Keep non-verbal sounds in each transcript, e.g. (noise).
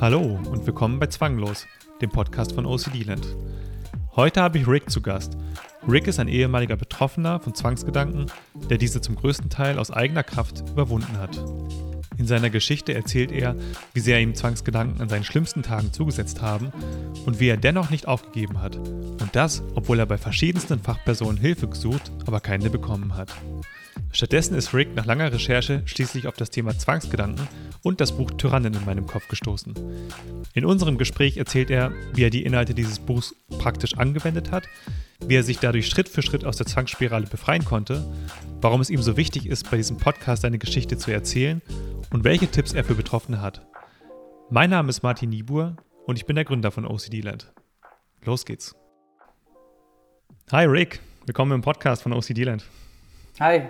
Hallo und willkommen bei Zwanglos, dem Podcast von OCD Land. Heute habe ich Rick zu Gast. Rick ist ein ehemaliger Betroffener von Zwangsgedanken, der diese zum größten Teil aus eigener Kraft überwunden hat. In seiner Geschichte erzählt er, wie sehr ihm Zwangsgedanken an seinen schlimmsten Tagen zugesetzt haben und wie er dennoch nicht aufgegeben hat. Und das, obwohl er bei verschiedensten Fachpersonen Hilfe gesucht, aber keine bekommen hat. Stattdessen ist Rick nach langer Recherche schließlich auf das Thema Zwangsgedanken und das Buch Tyrannen in meinem Kopf gestoßen. In unserem Gespräch erzählt er, wie er die Inhalte dieses Buchs praktisch angewendet hat, wie er sich dadurch Schritt für Schritt aus der Zwangsspirale befreien konnte, warum es ihm so wichtig ist, bei diesem Podcast seine Geschichte zu erzählen und welche Tipps er für Betroffene hat. Mein Name ist Martin Niebuhr und ich bin der Gründer von OCD Land. Los geht's. Hi Rick, willkommen im Podcast von OCD Land. Hi.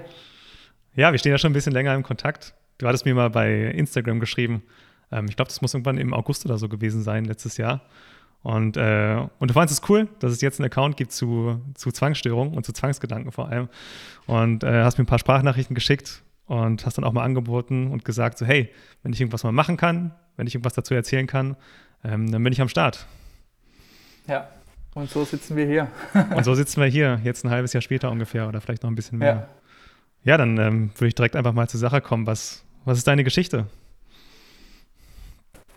Ja, wir stehen ja schon ein bisschen länger im Kontakt. Du hattest mir mal bei Instagram geschrieben. Ähm, ich glaube, das muss irgendwann im August oder so gewesen sein, letztes Jahr. Und, äh, und du fandest es cool, dass es jetzt einen Account gibt zu, zu Zwangsstörungen und zu Zwangsgedanken vor allem. Und äh, hast mir ein paar Sprachnachrichten geschickt und hast dann auch mal angeboten und gesagt, so hey, wenn ich irgendwas mal machen kann, wenn ich irgendwas dazu erzählen kann, ähm, dann bin ich am Start. Ja, und so sitzen wir hier. (laughs) und so sitzen wir hier, jetzt ein halbes Jahr später ungefähr oder vielleicht noch ein bisschen mehr. Ja. Ja, dann ähm, würde ich direkt einfach mal zur Sache kommen. Was, was ist deine Geschichte?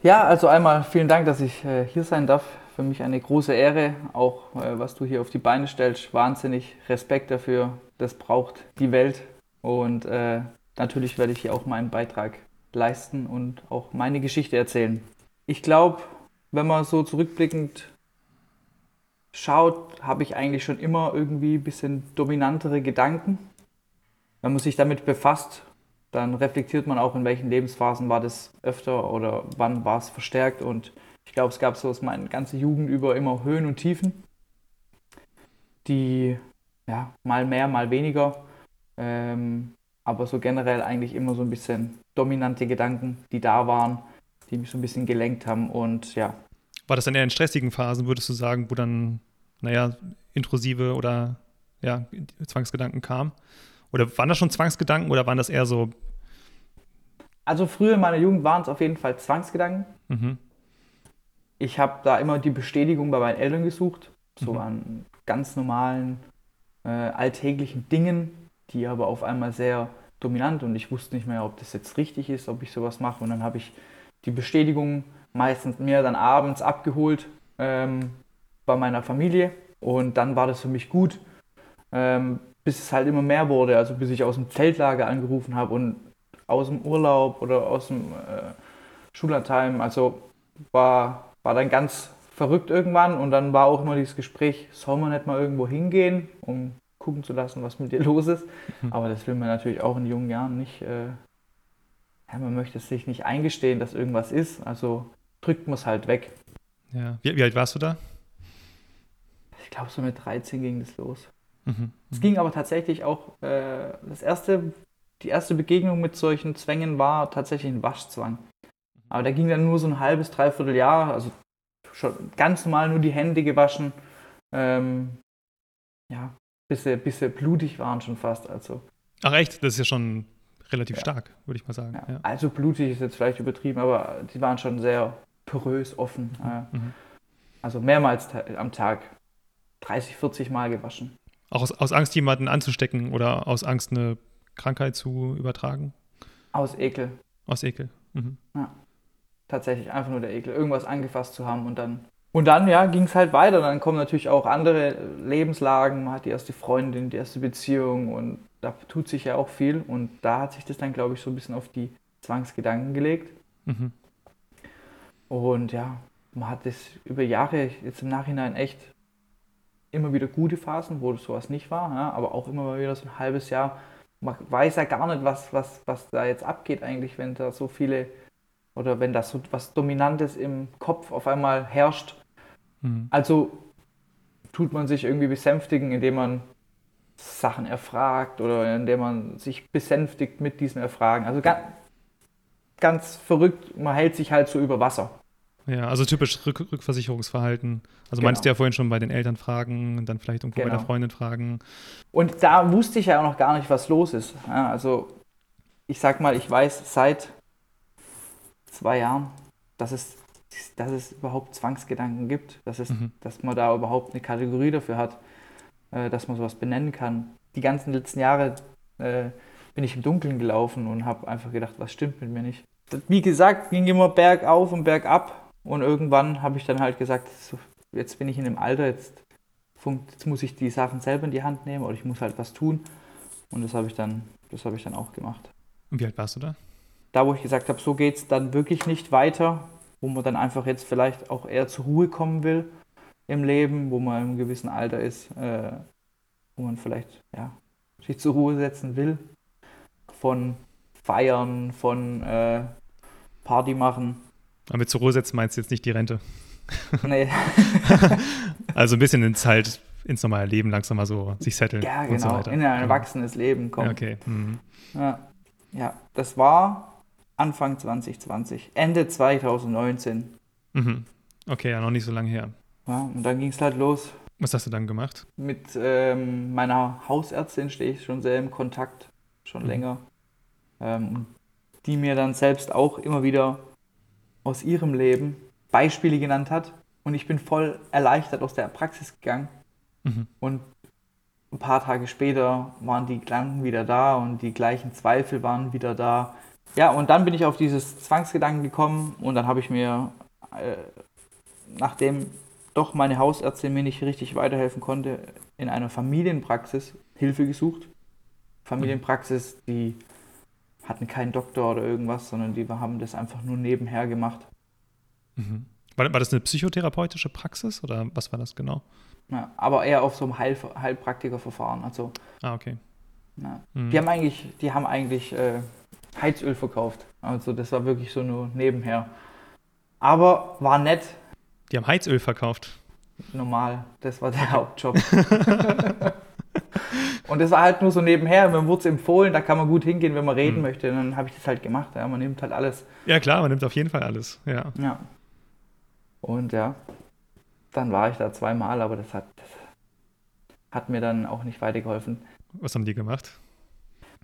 Ja, also einmal vielen Dank, dass ich äh, hier sein darf. Für mich eine große Ehre, auch äh, was du hier auf die Beine stellst. Wahnsinnig Respekt dafür. Das braucht die Welt. Und äh, natürlich werde ich hier auch meinen Beitrag leisten und auch meine Geschichte erzählen. Ich glaube, wenn man so zurückblickend schaut, habe ich eigentlich schon immer irgendwie ein bisschen dominantere Gedanken wenn man sich damit befasst, dann reflektiert man auch, in welchen Lebensphasen war das öfter oder wann war es verstärkt. Und ich glaube, es gab so aus meiner ganzen Jugend über immer Höhen und Tiefen, die ja, mal mehr, mal weniger, ähm, aber so generell eigentlich immer so ein bisschen dominante Gedanken, die da waren, die mich so ein bisschen gelenkt haben und ja. War das dann eher in stressigen Phasen, würdest du sagen, wo dann, naja, intrusive oder ja, Zwangsgedanken kamen? Oder waren das schon Zwangsgedanken oder waren das eher so? Also früher in meiner Jugend waren es auf jeden Fall Zwangsgedanken. Mhm. Ich habe da immer die Bestätigung bei meinen Eltern gesucht, so mhm. an ganz normalen, äh, alltäglichen Dingen, die aber auf einmal sehr dominant und ich wusste nicht mehr, ob das jetzt richtig ist, ob ich sowas mache. Und dann habe ich die Bestätigung meistens mir dann abends abgeholt ähm, bei meiner Familie und dann war das für mich gut. Ähm, bis es halt immer mehr wurde, also bis ich aus dem Zeltlager angerufen habe und aus dem Urlaub oder aus dem äh, Schullandheim, also war, war dann ganz verrückt irgendwann und dann war auch immer dieses Gespräch, soll man nicht mal irgendwo hingehen, um gucken zu lassen, was mit dir los ist. Mhm. (laughs) Aber das will man natürlich auch in jungen Jahren nicht. Äh, ja, man möchte sich nicht eingestehen, dass irgendwas ist, also drückt man es halt weg. Ja. Wie, wie alt warst du da? Ich glaube, so mit 13 ging das los. Mhm. Es ging aber tatsächlich auch, äh, das erste, die erste Begegnung mit solchen Zwängen war tatsächlich ein Waschzwang. Aber der ging dann nur so ein halbes, dreiviertel Jahr, also schon ganz normal nur die Hände gewaschen. Ähm, ja, bis sie, bis sie blutig waren schon fast. Also. Ach echt, das ist ja schon relativ ja. stark, würde ich mal sagen. Ja. Ja. Also blutig ist jetzt vielleicht übertrieben, aber die waren schon sehr porös, offen. Mhm. Also mehrmals am Tag, 30, 40 Mal gewaschen. Auch aus, aus Angst, jemanden anzustecken oder aus Angst, eine Krankheit zu übertragen? Aus Ekel. Aus Ekel. Mhm. Ja. Tatsächlich einfach nur der Ekel, irgendwas angefasst zu haben und dann. Und dann, ja, ging es halt weiter. Dann kommen natürlich auch andere Lebenslagen. Man hat die erste Freundin, die erste Beziehung und da tut sich ja auch viel. Und da hat sich das dann, glaube ich, so ein bisschen auf die Zwangsgedanken gelegt. Mhm. Und ja, man hat das über Jahre jetzt im Nachhinein echt immer wieder gute Phasen, wo sowas nicht war, ja, aber auch immer mal wieder so ein halbes Jahr. Man weiß ja gar nicht, was, was, was da jetzt abgeht eigentlich, wenn da so viele oder wenn da so was Dominantes im Kopf auf einmal herrscht. Mhm. Also tut man sich irgendwie besänftigen, indem man Sachen erfragt oder indem man sich besänftigt mit diesen Erfragen. Also ganz, ganz verrückt, man hält sich halt so über Wasser. Ja, also typisch Rück Rückversicherungsverhalten. Also genau. meinst du ja vorhin schon bei den Eltern fragen, dann vielleicht irgendwo genau. bei der Freundin fragen. Und da wusste ich ja auch noch gar nicht, was los ist. Ja, also ich sag mal, ich weiß seit zwei Jahren, dass es dass es überhaupt Zwangsgedanken gibt, dass, es, mhm. dass man da überhaupt eine Kategorie dafür hat, äh, dass man sowas benennen kann. Die ganzen letzten Jahre äh, bin ich im Dunkeln gelaufen und habe einfach gedacht, was stimmt mit mir nicht. Wie gesagt, ging immer bergauf und bergab und irgendwann habe ich dann halt gesagt, so, jetzt bin ich in dem Alter, jetzt, jetzt muss ich die Sachen selber in die Hand nehmen oder ich muss halt was tun und das habe ich dann, das habe ich dann auch gemacht. Und wie alt warst du da? Da, wo ich gesagt habe, so geht es dann wirklich nicht weiter, wo man dann einfach jetzt vielleicht auch eher zur Ruhe kommen will im Leben, wo man im gewissen Alter ist, äh, wo man vielleicht ja, sich zur Ruhe setzen will, von Feiern, von äh, Party machen. Aber mit zur Ruhe setzen meinst du jetzt nicht die Rente? Nee. (laughs) also ein bisschen ins halt ins normale Leben langsam mal so sich setteln. Ja, genau. So in ein erwachsenes Leben kommen. Okay. Mhm. Ja. ja, das war Anfang 2020, Ende 2019. Mhm. Okay, ja, noch nicht so lange her. Ja, und dann ging es halt los. Was hast du dann gemacht? Mit ähm, meiner Hausärztin stehe ich schon sehr im Kontakt, schon mhm. länger. Ähm, die mir dann selbst auch immer wieder aus ihrem Leben Beispiele genannt hat. Und ich bin voll erleichtert aus der Praxis gegangen. Mhm. Und ein paar Tage später waren die Gedanken wieder da und die gleichen Zweifel waren wieder da. Ja, und dann bin ich auf dieses Zwangsgedanken gekommen und dann habe ich mir, äh, nachdem doch meine Hausärztin mir nicht richtig weiterhelfen konnte, in einer Familienpraxis Hilfe gesucht. Familienpraxis, die hatten keinen Doktor oder irgendwas, sondern die haben das einfach nur nebenher gemacht. Mhm. War, war, das eine psychotherapeutische Praxis oder was war das genau? Ja, aber eher auf so einem Heil, Heilpraktikerverfahren. Also, ah, okay. Ja. Mhm. Die haben eigentlich, die haben eigentlich äh, Heizöl verkauft. Also das war wirklich so nur nebenher. Aber war nett. Die haben Heizöl verkauft. Normal, das war der Hauptjob. (laughs) und das war halt nur so nebenher. Mir wurde es empfohlen, da kann man gut hingehen, wenn man reden mhm. möchte. Und dann habe ich das halt gemacht. Ja, man nimmt halt alles. Ja, klar, man nimmt auf jeden Fall alles. Ja. ja. Und ja, dann war ich da zweimal, aber das hat, das hat mir dann auch nicht weitergeholfen. Was haben die gemacht?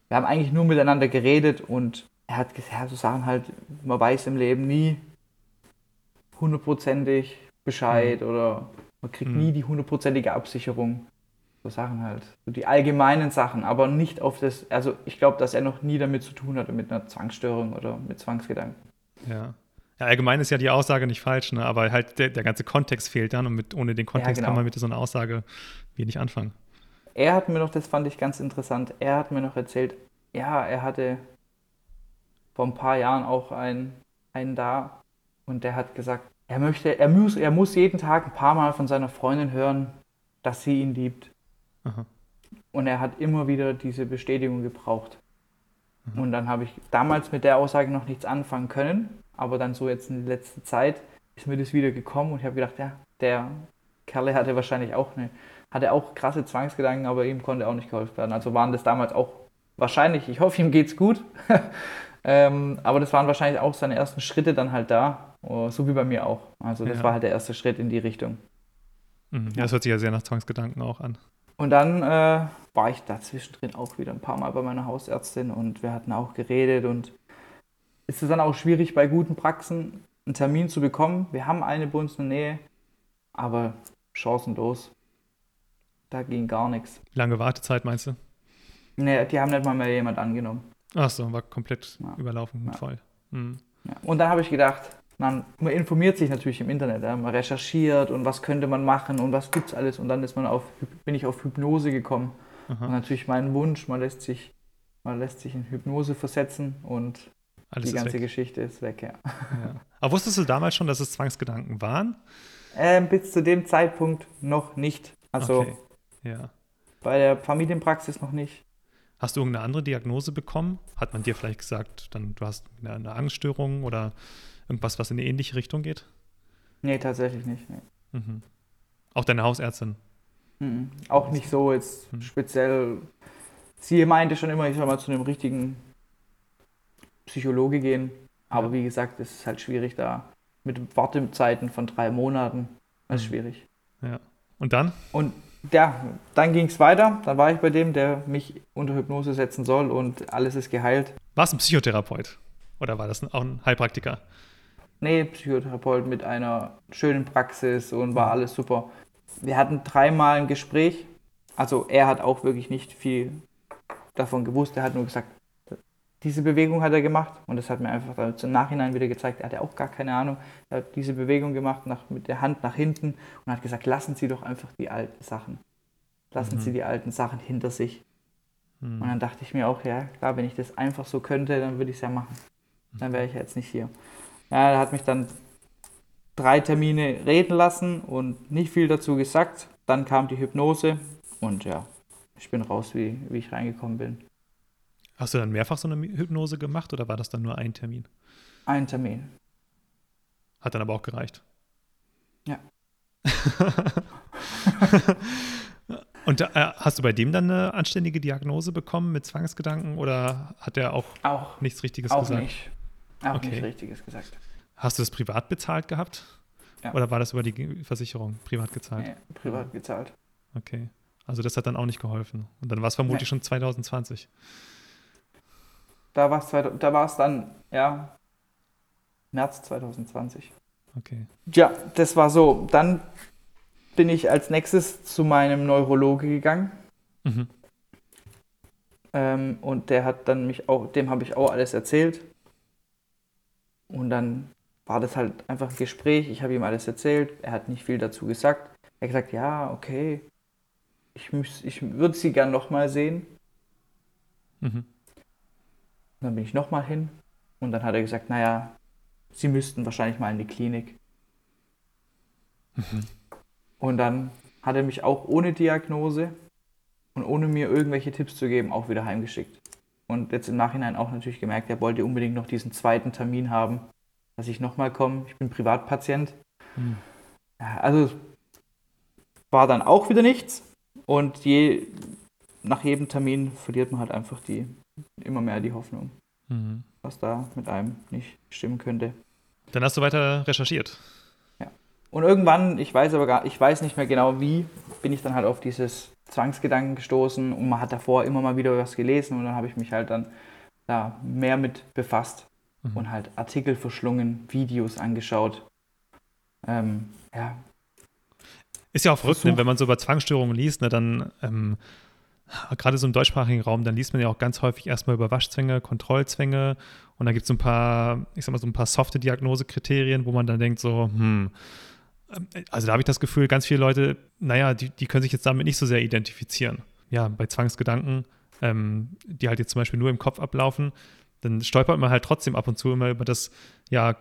wir haben eigentlich nur miteinander geredet und er hat gesagt, so Sachen halt, man weiß im Leben nie hundertprozentig Bescheid mhm. oder man kriegt mhm. nie die hundertprozentige Absicherung. So Sachen halt. So die allgemeinen Sachen, aber nicht auf das, also ich glaube, dass er noch nie damit zu tun hatte, mit einer Zwangsstörung oder mit Zwangsgedanken. Ja. Ja, allgemein ist ja die Aussage nicht falsch, ne? aber halt der, der ganze Kontext fehlt dann und mit, ohne den Kontext ja, genau. kann man mit so einer Aussage wenig anfangen. Er hat mir noch, das fand ich ganz interessant, er hat mir noch erzählt, ja, er hatte vor ein paar Jahren auch einen, einen da und der hat gesagt, er möchte, er muss, er muss jeden Tag ein paar Mal von seiner Freundin hören, dass sie ihn liebt. Aha. Und er hat immer wieder diese Bestätigung gebraucht. Aha. Und dann habe ich damals mit der Aussage noch nichts anfangen können, aber dann so jetzt in letzter Zeit ist mir das wieder gekommen und ich habe gedacht, ja, der Kerle hatte wahrscheinlich auch eine hatte auch krasse Zwangsgedanken, aber ihm konnte auch nicht geholfen werden. Also waren das damals auch wahrscheinlich, ich hoffe, ihm geht's gut. (laughs) ähm, aber das waren wahrscheinlich auch seine ersten Schritte dann halt da, oh, so wie bei mir auch. Also das ja. war halt der erste Schritt in die Richtung. Mhm. Ja, das hört sich ja sehr nach Zwangsgedanken auch an. Und dann äh, war ich da zwischendrin auch wieder ein paar Mal bei meiner Hausärztin und wir hatten auch geredet und ist es dann auch schwierig bei guten Praxen einen Termin zu bekommen. Wir haben eine bei uns in der Nähe, aber chancenlos. Da ging gar nichts. Lange Wartezeit meinst du? Nee, die haben nicht mal mehr jemand angenommen. Ach so, war komplett ja. überlaufen ja. voll. Mhm. Ja. Und dann habe ich gedacht, man, man, informiert sich natürlich im Internet, ja? man recherchiert und was könnte man machen und was gibt's alles und dann ist man auf, bin ich auf Hypnose gekommen. Aha. Und natürlich mein Wunsch, man lässt sich, man lässt sich in Hypnose versetzen und alles die ganze weg. Geschichte ist weg, ja. ja. Aber wusstest du damals schon, dass es Zwangsgedanken waren? Ähm, bis zu dem Zeitpunkt noch nicht. Also okay. ja. bei der Familienpraxis noch nicht. Hast du irgendeine andere Diagnose bekommen? Hat man dir vielleicht gesagt, dann du hast eine, eine Angststörung oder irgendwas, was in eine ähnliche Richtung geht? Nee, tatsächlich nicht. Nee. Mhm. Auch deine Hausärztin? Mhm. Auch nicht so jetzt mhm. speziell. Sie meinte schon immer, ich soll mal zu einem richtigen Psychologe gehen. Aber ja. wie gesagt, es ist halt schwierig da mit Wartezeiten von drei Monaten. Das ist mhm. schwierig. Ja. Und dann? Und ja, dann ging es weiter. Dann war ich bei dem, der mich unter Hypnose setzen soll und alles ist geheilt. War es ein Psychotherapeut? Oder war das auch ein Heilpraktiker? Nee, Psychotherapeut mit einer schönen Praxis und war alles super. Wir hatten dreimal ein Gespräch. Also er hat auch wirklich nicht viel davon gewusst. Er hat nur gesagt, diese Bewegung hat er gemacht und das hat mir einfach dann im Nachhinein wieder gezeigt, er hatte auch gar keine Ahnung. Er hat diese Bewegung gemacht nach, mit der Hand nach hinten und hat gesagt, lassen Sie doch einfach die alten Sachen. Lassen mhm. Sie die alten Sachen hinter sich. Mhm. Und dann dachte ich mir auch, ja, klar, wenn ich das einfach so könnte, dann würde ich es ja machen. Dann wäre ich jetzt nicht hier. Ja, er hat mich dann drei Termine reden lassen und nicht viel dazu gesagt. Dann kam die Hypnose und ja, ich bin raus, wie, wie ich reingekommen bin. Hast du dann mehrfach so eine Hypnose gemacht oder war das dann nur ein Termin? Ein Termin. Hat dann aber auch gereicht. Ja. (laughs) Und äh, hast du bei dem dann eine anständige Diagnose bekommen mit Zwangsgedanken oder hat er auch, auch nichts Richtiges auch gesagt? Nicht. Auch okay. nichts Richtiges gesagt. Hast du das privat bezahlt gehabt? Ja. Oder war das über die Versicherung privat gezahlt? Nee, privat gezahlt. Okay. Also das hat dann auch nicht geholfen. Und dann war es vermutlich nee. schon 2020. Da war es da war's dann, ja, März 2020. Okay. Ja, das war so. Dann bin ich als nächstes zu meinem Neurologe gegangen. Mhm. Ähm, und der hat dann mich auch, dem habe ich auch alles erzählt. Und dann war das halt einfach ein Gespräch. Ich habe ihm alles erzählt. Er hat nicht viel dazu gesagt. Er hat gesagt, ja, okay, ich, ich würde sie gern nochmal sehen. Mhm. Dann bin ich nochmal hin. Und dann hat er gesagt, naja, sie müssten wahrscheinlich mal in die Klinik. Mhm. Und dann hat er mich auch ohne Diagnose und ohne mir irgendwelche Tipps zu geben, auch wieder heimgeschickt. Und jetzt im Nachhinein auch natürlich gemerkt, er wollte unbedingt noch diesen zweiten Termin haben, dass ich nochmal komme. Ich bin Privatpatient. Mhm. Also war dann auch wieder nichts. Und je, nach jedem Termin verliert man halt einfach die, immer mehr die Hoffnung, mhm. was da mit einem nicht stimmen könnte. Dann hast du weiter recherchiert. Und irgendwann, ich weiß aber gar, ich weiß nicht mehr genau wie, bin ich dann halt auf dieses Zwangsgedanken gestoßen und man hat davor immer mal wieder was gelesen und dann habe ich mich halt dann da mehr mit befasst mhm. und halt Artikel verschlungen, Videos angeschaut. Ähm, ja. Ist ja auch verrückt, ne, wenn man so über Zwangsstörungen liest, ne, dann ähm, gerade so im deutschsprachigen Raum, dann liest man ja auch ganz häufig erstmal über Waschzwänge, Kontrollzwänge und da gibt es so ein paar, ich sag mal, so ein paar softe Diagnosekriterien, wo man dann denkt, so, hm, also da habe ich das Gefühl, ganz viele Leute, naja, die, die können sich jetzt damit nicht so sehr identifizieren. Ja, bei Zwangsgedanken, ähm, die halt jetzt zum Beispiel nur im Kopf ablaufen, dann stolpert man halt trotzdem ab und zu immer über das, ja,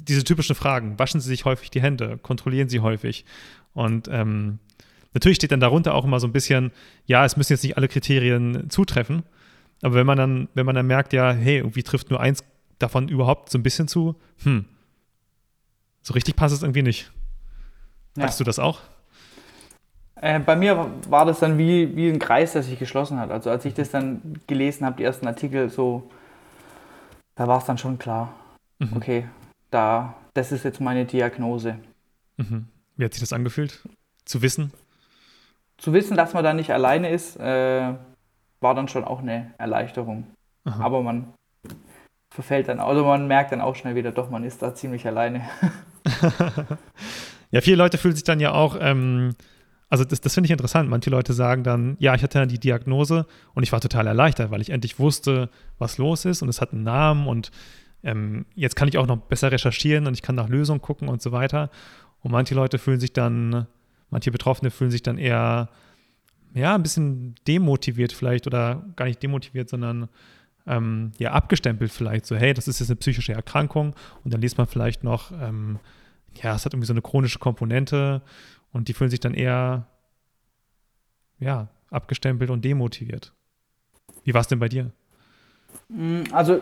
diese typischen Fragen. Waschen Sie sich häufig die Hände? Kontrollieren Sie häufig? Und ähm, natürlich steht dann darunter auch immer so ein bisschen, ja, es müssen jetzt nicht alle Kriterien zutreffen. Aber wenn man dann, wenn man dann merkt, ja, hey, irgendwie trifft nur eins davon überhaupt so ein bisschen zu, hm, so richtig passt es irgendwie nicht. Ja. Weißt du das auch? Äh, bei mir war das dann wie, wie ein Kreis, der sich geschlossen hat. Also als ich das dann gelesen habe, die ersten Artikel, so, da war es dann schon klar. Mhm. Okay, da, das ist jetzt meine Diagnose. Mhm. Wie hat sich das angefühlt? Zu wissen? Zu wissen, dass man da nicht alleine ist, äh, war dann schon auch eine Erleichterung. Aha. Aber man verfällt dann, also man merkt dann auch schnell wieder, doch, man ist da ziemlich alleine. (laughs) (laughs) Ja, viele Leute fühlen sich dann ja auch, ähm, also das, das finde ich interessant. Manche Leute sagen dann, ja, ich hatte dann die Diagnose und ich war total erleichtert, weil ich endlich wusste, was los ist und es hat einen Namen und ähm, jetzt kann ich auch noch besser recherchieren und ich kann nach Lösungen gucken und so weiter. Und manche Leute fühlen sich dann, manche Betroffene fühlen sich dann eher, ja, ein bisschen demotiviert vielleicht oder gar nicht demotiviert, sondern ähm, ja, abgestempelt vielleicht. So, hey, das ist jetzt eine psychische Erkrankung und dann liest man vielleicht noch, ähm, ja, es hat irgendwie so eine chronische Komponente und die fühlen sich dann eher, ja, abgestempelt und demotiviert. Wie war es denn bei dir? Mm, also,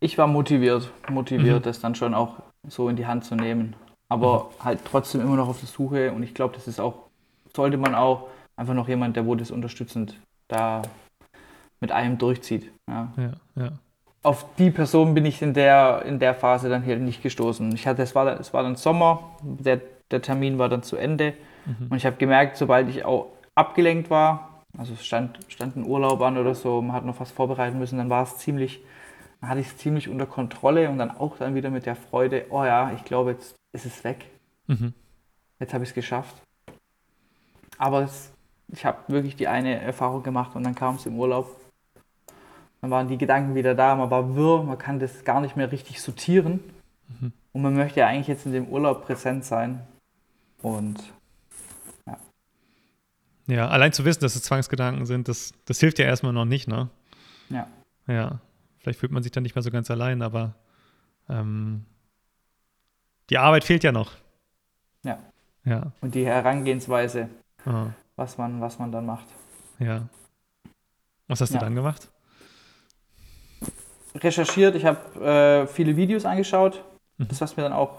ich war motiviert, motiviert, mhm. das dann schon auch so in die Hand zu nehmen. Aber mhm. halt trotzdem immer noch auf der Suche und ich glaube, das ist auch, sollte man auch einfach noch jemand, der wo das unterstützend da mit einem durchzieht. Ja, ja. ja auf die Person bin ich in der, in der Phase dann hier nicht gestoßen. Ich hatte, es war, es war dann Sommer, der, der Termin war dann zu Ende mhm. und ich habe gemerkt, sobald ich auch abgelenkt war, also es stand, stand ein Urlaub an oder so, man hat noch was vorbereiten müssen, dann war es ziemlich, hatte ich es ziemlich unter Kontrolle und dann auch dann wieder mit der Freude, oh ja, ich glaube, jetzt ist es weg. Mhm. Jetzt habe ich es geschafft. Aber es, ich habe wirklich die eine Erfahrung gemacht und dann kam es im Urlaub. Dann waren die Gedanken wieder da, man war wirr, man kann das gar nicht mehr richtig sortieren. Mhm. Und man möchte ja eigentlich jetzt in dem Urlaub präsent sein. Und ja. Ja, allein zu wissen, dass es Zwangsgedanken sind, das, das hilft ja erstmal noch nicht, ne? Ja. Ja. Vielleicht fühlt man sich dann nicht mehr so ganz allein, aber ähm, die Arbeit fehlt ja noch. Ja. Ja. Und die Herangehensweise, was man, was man dann macht. Ja. Was hast ja. du dann gemacht? Recherchiert, ich habe äh, viele Videos angeschaut. Mhm. Das, was mir dann auch,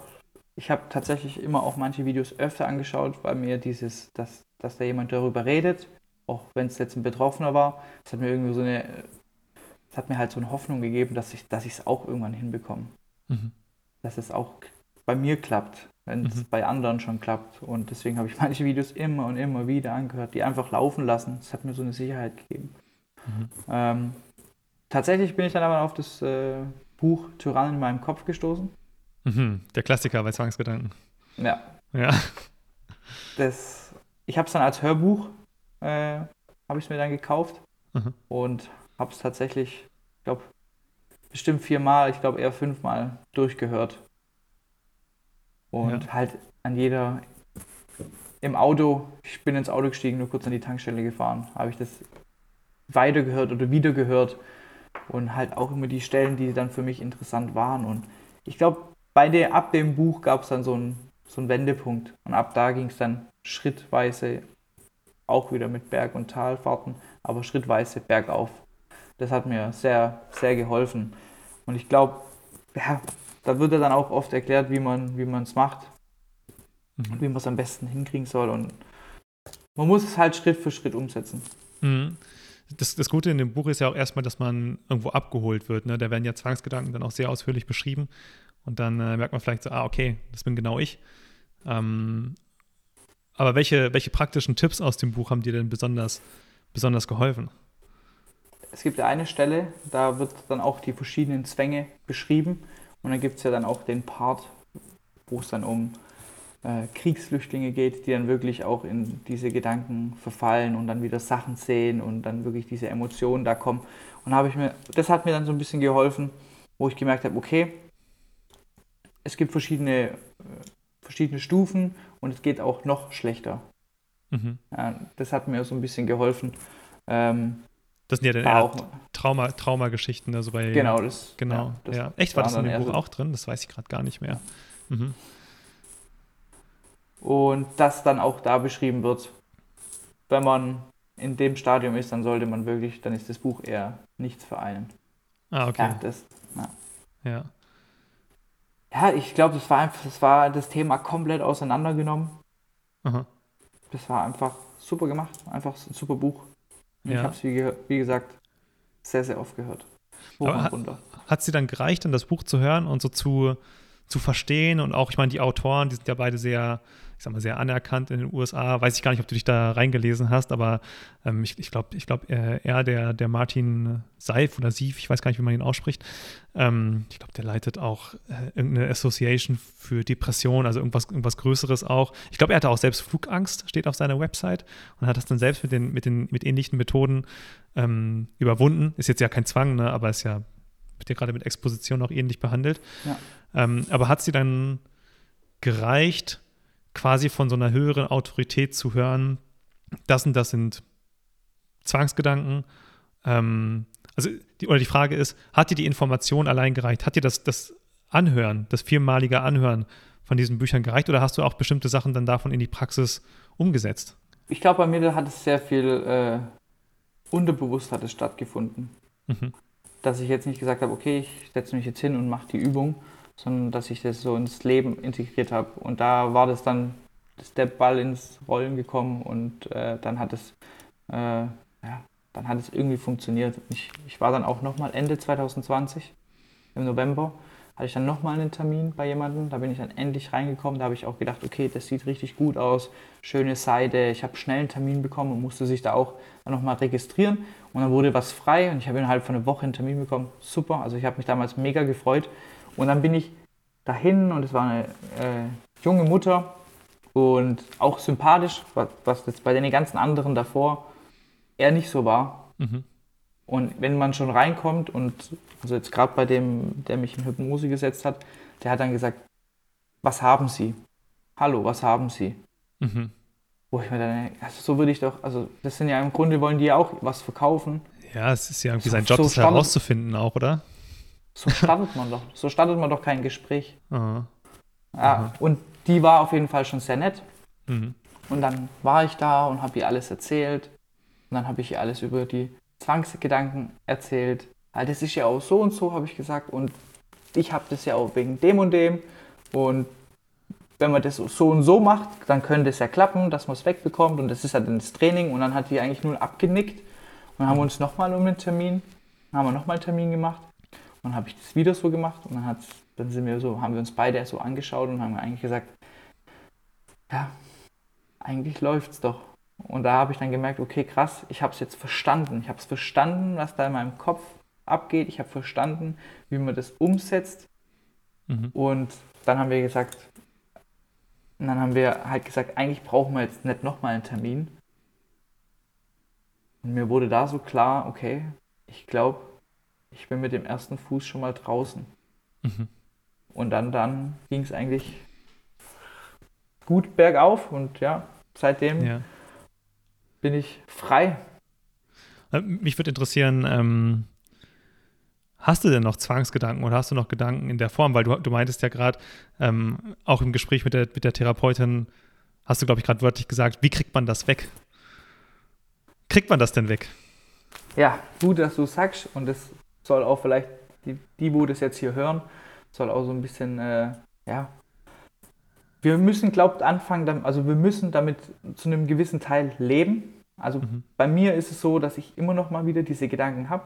ich habe tatsächlich immer auch manche Videos öfter angeschaut, weil mir dieses, dass, dass da jemand darüber redet, auch wenn es jetzt ein Betroffener war, das hat mir irgendwie so eine es hat mir halt so eine Hoffnung gegeben, dass ich dass es auch irgendwann hinbekomme. Mhm. Dass es auch bei mir klappt, wenn es mhm. bei anderen schon klappt. Und deswegen habe ich (laughs) manche Videos immer und immer wieder angehört, die einfach laufen lassen. Das hat mir so eine Sicherheit gegeben. Mhm. Ähm, tatsächlich bin ich dann aber auf das äh, Buch Tyrann in meinem Kopf gestoßen. Mhm. Der Klassiker bei Zwangsgedanken. Ja. Ja. Das, ich habe es dann als Hörbuch, äh, habe ich es mir dann gekauft mhm. und habe es tatsächlich, ich glaube, bestimmt viermal, ich glaube eher fünfmal durchgehört. Und ja. halt an jeder, im Auto, ich bin ins Auto gestiegen, nur kurz an die Tankstelle gefahren, habe ich das weitergehört oder wiedergehört und halt auch immer die Stellen, die dann für mich interessant waren. Und ich glaube, bei der, ab dem Buch gab es dann so einen, so einen Wendepunkt und ab da ging es dann schrittweise auch wieder mit Berg- und Talfahrten, aber schrittweise bergauf das hat mir sehr, sehr geholfen. Und ich glaube, ja, da wird ja dann auch oft erklärt, wie man wie es macht, mhm. wie man es am besten hinkriegen soll. Und man muss es halt Schritt für Schritt umsetzen. Mhm. Das, das Gute in dem Buch ist ja auch erstmal, dass man irgendwo abgeholt wird. Ne? Da werden ja Zwangsgedanken dann auch sehr ausführlich beschrieben. Und dann äh, merkt man vielleicht so, ah, okay, das bin genau ich. Ähm, aber welche, welche praktischen Tipps aus dem Buch haben dir denn besonders, besonders geholfen? es gibt ja eine Stelle, da wird dann auch die verschiedenen Zwänge beschrieben und dann gibt es ja dann auch den Part, wo es dann um Kriegsflüchtlinge geht, die dann wirklich auch in diese Gedanken verfallen und dann wieder Sachen sehen und dann wirklich diese Emotionen da kommen. Und habe ich mir, das hat mir dann so ein bisschen geholfen, wo ich gemerkt habe, okay, es gibt verschiedene, äh, verschiedene Stufen und es geht auch noch schlechter. Mhm. Ja, das hat mir so ein bisschen geholfen. Ähm, das sind ja dann eher Trauma, Traumageschichten, also bei. Genau, das. Genau, ja. Das ja. Echt, war das in dem Buch auch drin? Das weiß ich gerade gar nicht mehr. Mhm. Und das dann auch da beschrieben wird. Wenn man in dem Stadium ist, dann sollte man wirklich, dann ist das Buch eher nichts für einen. Ah, okay. Ja, das, ja. ja. Ja, ich glaube, das war einfach, das war das Thema komplett auseinandergenommen. Aha. Das war einfach super gemacht, einfach ein super Buch. Ja. Ich habe es, wie, wie, gesagt, sehr, sehr oft gehört. Hat es dir dann gereicht, dann das Buch zu hören und so zu, zu verstehen? Und auch, ich meine, die Autoren, die sind ja beide sehr ich sag mal, sehr anerkannt in den USA. Weiß ich gar nicht, ob du dich da reingelesen hast, aber ähm, ich, ich glaube, ich glaub, äh, er, der, der Martin Seif oder Sief, ich weiß gar nicht, wie man ihn ausspricht, ähm, ich glaube, der leitet auch äh, irgendeine Association für Depression, also irgendwas, irgendwas Größeres auch. Ich glaube, er hatte auch selbst Flugangst, steht auf seiner Website und hat das dann selbst mit den, mit den, mit ähnlichen Methoden ähm, überwunden. Ist jetzt ja kein Zwang, ne, aber ist ja, wird ja gerade mit Exposition auch ähnlich behandelt. Ja. Ähm, aber hat sie dann gereicht, quasi von so einer höheren Autorität zu hören, das und das sind Zwangsgedanken. Ähm, also die, oder die Frage ist, hat dir die Information allein gereicht? Hat dir das, das Anhören, das viermalige Anhören von diesen Büchern gereicht oder hast du auch bestimmte Sachen dann davon in die Praxis umgesetzt? Ich glaube, bei mir hat es sehr viel äh, unterbewusst hat es stattgefunden. Mhm. Dass ich jetzt nicht gesagt habe, okay, ich setze mich jetzt hin und mache die Übung, sondern dass ich das so ins Leben integriert habe. Und da war das dann, ist der Ball ins Rollen gekommen und äh, dann hat es, äh, ja, dann hat es irgendwie funktioniert. Ich, ich war dann auch nochmal Ende 2020, im November, hatte ich dann nochmal einen Termin bei jemandem. Da bin ich dann endlich reingekommen. Da habe ich auch gedacht, okay, das sieht richtig gut aus. Schöne Seite. Ich habe schnell einen Termin bekommen und musste sich da auch nochmal registrieren. Und dann wurde was frei und ich habe innerhalb von einer Woche einen Termin bekommen. Super. Also ich habe mich damals mega gefreut. Und dann bin ich dahin und es war eine äh, junge Mutter und auch sympathisch, was, jetzt bei den ganzen anderen davor eher nicht so war. Mhm. Und wenn man schon reinkommt und, also jetzt gerade bei dem, der mich in Hypnose gesetzt hat, der hat dann gesagt, was haben Sie? Hallo, was haben Sie? Mhm. Wo ich mir dann, also so würde ich doch, also das sind ja im Grunde wollen die ja auch was verkaufen. Ja, es ist ja irgendwie sein Job, so das herauszufinden auch, oder? So startet man doch. So startet man doch kein Gespräch. Aha. (laughs) Ja, Aha. und die war auf jeden Fall schon sehr nett. Mhm. Und dann war ich da und habe ihr alles erzählt. Und dann habe ich ihr alles über die Zwangsgedanken erzählt. Das ist ja auch so und so, habe ich gesagt. Und ich habe das ja auch wegen dem und dem. Und wenn man das so und so macht, dann könnte es ja klappen, dass man es wegbekommt. Und das ist ja dann das Training. Und dann hat die eigentlich nur abgenickt. Und haben wir uns nochmal um einen Termin, haben wir nochmal einen Termin gemacht. Und dann habe ich das wieder so gemacht und dann, dann sind wir so, haben wir uns beide so angeschaut und haben eigentlich gesagt, ja, eigentlich läuft es doch. Und da habe ich dann gemerkt, okay, krass, ich habe es jetzt verstanden. Ich habe es verstanden, was da in meinem Kopf abgeht. Ich habe verstanden, wie man das umsetzt. Mhm. Und dann haben wir gesagt, und dann haben wir halt gesagt, eigentlich brauchen wir jetzt nicht nochmal einen Termin. Und mir wurde da so klar, okay, ich glaube, ich bin mit dem ersten Fuß schon mal draußen. Mhm. Und dann, dann ging es eigentlich gut bergauf und ja, seitdem ja. Bin ich frei. Äh, mich würde interessieren, ähm, hast du denn noch Zwangsgedanken oder hast du noch Gedanken in der Form? Weil du, du meintest ja gerade, ähm, auch im Gespräch mit der, mit der Therapeutin, hast du, glaube ich, gerade wörtlich gesagt, wie kriegt man das weg? Kriegt man das denn weg? Ja, gut, dass du sagst und das soll auch vielleicht, die, die wo das jetzt hier hören, soll auch so ein bisschen, äh, ja, wir müssen, glaubt, anfangen, also wir müssen damit zu einem gewissen Teil leben. Also mhm. bei mir ist es so, dass ich immer noch mal wieder diese Gedanken habe.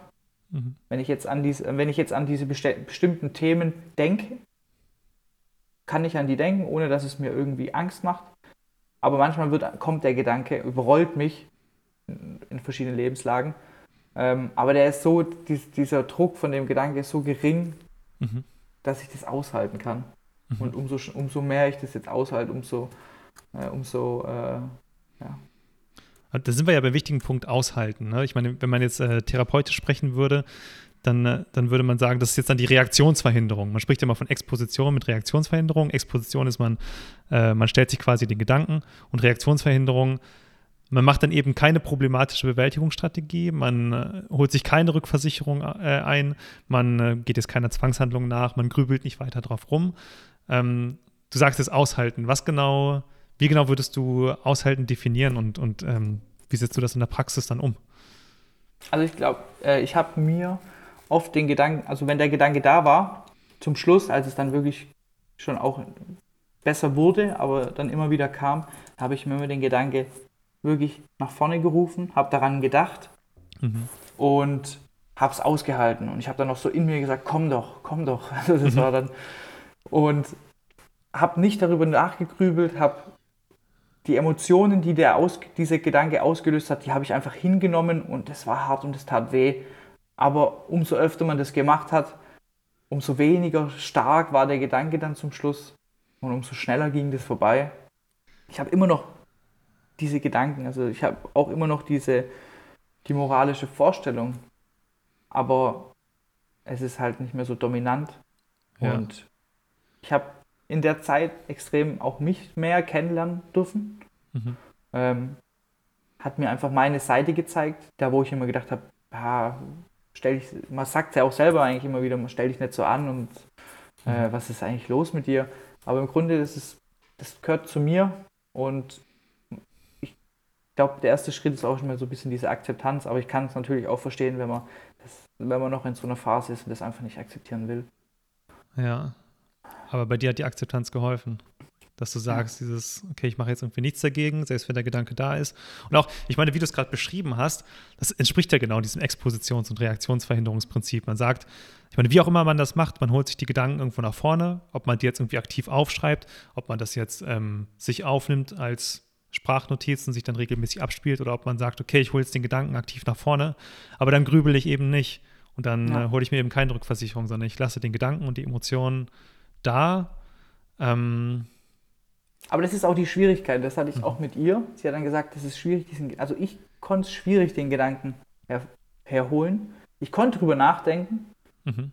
Mhm. Wenn ich jetzt an diese, wenn ich jetzt an diese bestimmten Themen denke, kann ich an die denken, ohne dass es mir irgendwie Angst macht. Aber manchmal wird, kommt der Gedanke, überrollt mich in, verschiedenen Lebenslagen ähm, aber der ist so, dies, dieser Druck von dem Gedanke ist so gering, mhm. dass ich das aushalten kann. Mhm. Und umso, umso mehr ich das jetzt aushalte, umso, äh, umso äh, ja. Da sind wir ja beim wichtigen Punkt aushalten. Ne? Ich meine, wenn man jetzt äh, therapeutisch sprechen würde, dann, äh, dann würde man sagen, das ist jetzt dann die Reaktionsverhinderung. Man spricht ja immer von Exposition mit Reaktionsverhinderung. Exposition ist man, äh, man stellt sich quasi den Gedanken und Reaktionsverhinderung man macht dann eben keine problematische Bewältigungsstrategie, man äh, holt sich keine Rückversicherung äh, ein, man äh, geht jetzt keiner Zwangshandlung nach, man grübelt nicht weiter drauf rum. Ähm, du sagst es aushalten. Was genau, wie genau würdest du aushalten definieren und, und ähm, wie setzt du das in der Praxis dann um? Also ich glaube, äh, ich habe mir oft den Gedanken, also wenn der Gedanke da war, zum Schluss, als es dann wirklich schon auch besser wurde, aber dann immer wieder kam, habe ich mir immer den Gedanke, wirklich nach vorne gerufen, habe daran gedacht mhm. und habe es ausgehalten. Und ich habe dann noch so in mir gesagt, komm doch, komm doch. (laughs) Also das mhm. war dann und habe nicht darüber nachgegrübelt, habe die Emotionen, die der aus, dieser Gedanke ausgelöst hat, die habe ich einfach hingenommen und das war hart und es tat weh. Aber umso öfter man das gemacht hat, umso weniger stark war der Gedanke dann zum Schluss und umso schneller ging das vorbei. Ich habe immer noch diese Gedanken. Also ich habe auch immer noch diese, die moralische Vorstellung, aber es ist halt nicht mehr so dominant. Ja. Und ich habe in der Zeit extrem auch mich mehr kennenlernen dürfen. Mhm. Ähm, hat mir einfach meine Seite gezeigt, da wo ich immer gedacht habe, ah, stell dich, man sagt es ja auch selber eigentlich immer wieder, man stell dich nicht so an und äh, mhm. was ist eigentlich los mit dir? Aber im Grunde, das, ist, das gehört zu mir und ich glaube, der erste Schritt ist auch schon mal so ein bisschen diese Akzeptanz, aber ich kann es natürlich auch verstehen, wenn man, das, wenn man noch in so einer Phase ist und das einfach nicht akzeptieren will. Ja. Aber bei dir hat die Akzeptanz geholfen. Dass du sagst, ja. dieses, okay, ich mache jetzt irgendwie nichts dagegen, selbst wenn der Gedanke da ist. Und auch, ich meine, wie du es gerade beschrieben hast, das entspricht ja genau diesem Expositions- und Reaktionsverhinderungsprinzip. Man sagt, ich meine, wie auch immer man das macht, man holt sich die Gedanken irgendwo nach vorne, ob man die jetzt irgendwie aktiv aufschreibt, ob man das jetzt ähm, sich aufnimmt als Sprachnotizen, sich dann regelmäßig abspielt oder ob man sagt, okay, ich hole jetzt den Gedanken aktiv nach vorne, aber dann grübel ich eben nicht. Und dann ja. äh, hole ich mir eben keine Rückversicherung, sondern ich lasse den Gedanken und die Emotionen da. Ähm, aber das ist auch die Schwierigkeit, das hatte ich mhm. auch mit ihr. Sie hat dann gesagt, das ist schwierig, diesen, also ich konnte es schwierig den Gedanken her, herholen. Ich konnte drüber nachdenken, mhm.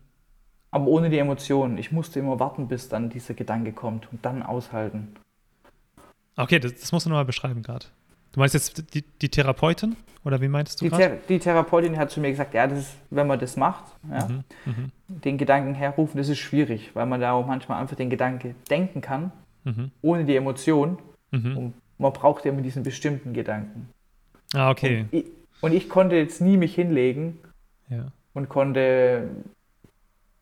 aber ohne die Emotionen. Ich musste immer warten, bis dann dieser Gedanke kommt und dann aushalten. Okay, das, das musst du nochmal beschreiben gerade. Du meinst jetzt die, die, Therapeutin oder wie meintest du die, Thera die Therapeutin hat zu mir gesagt, ja, das ist, wenn man das macht, ja, mhm, mhm, den Gedanken herrufen, das ist schwierig, weil man da auch manchmal einfach den Gedanken denken kann, mhm. ohne die Emotion. Mhm. Und man braucht ja immer diesen bestimmten Gedanken. Ah, okay. Und ich, und ich konnte jetzt nie mich hinlegen ja. und konnte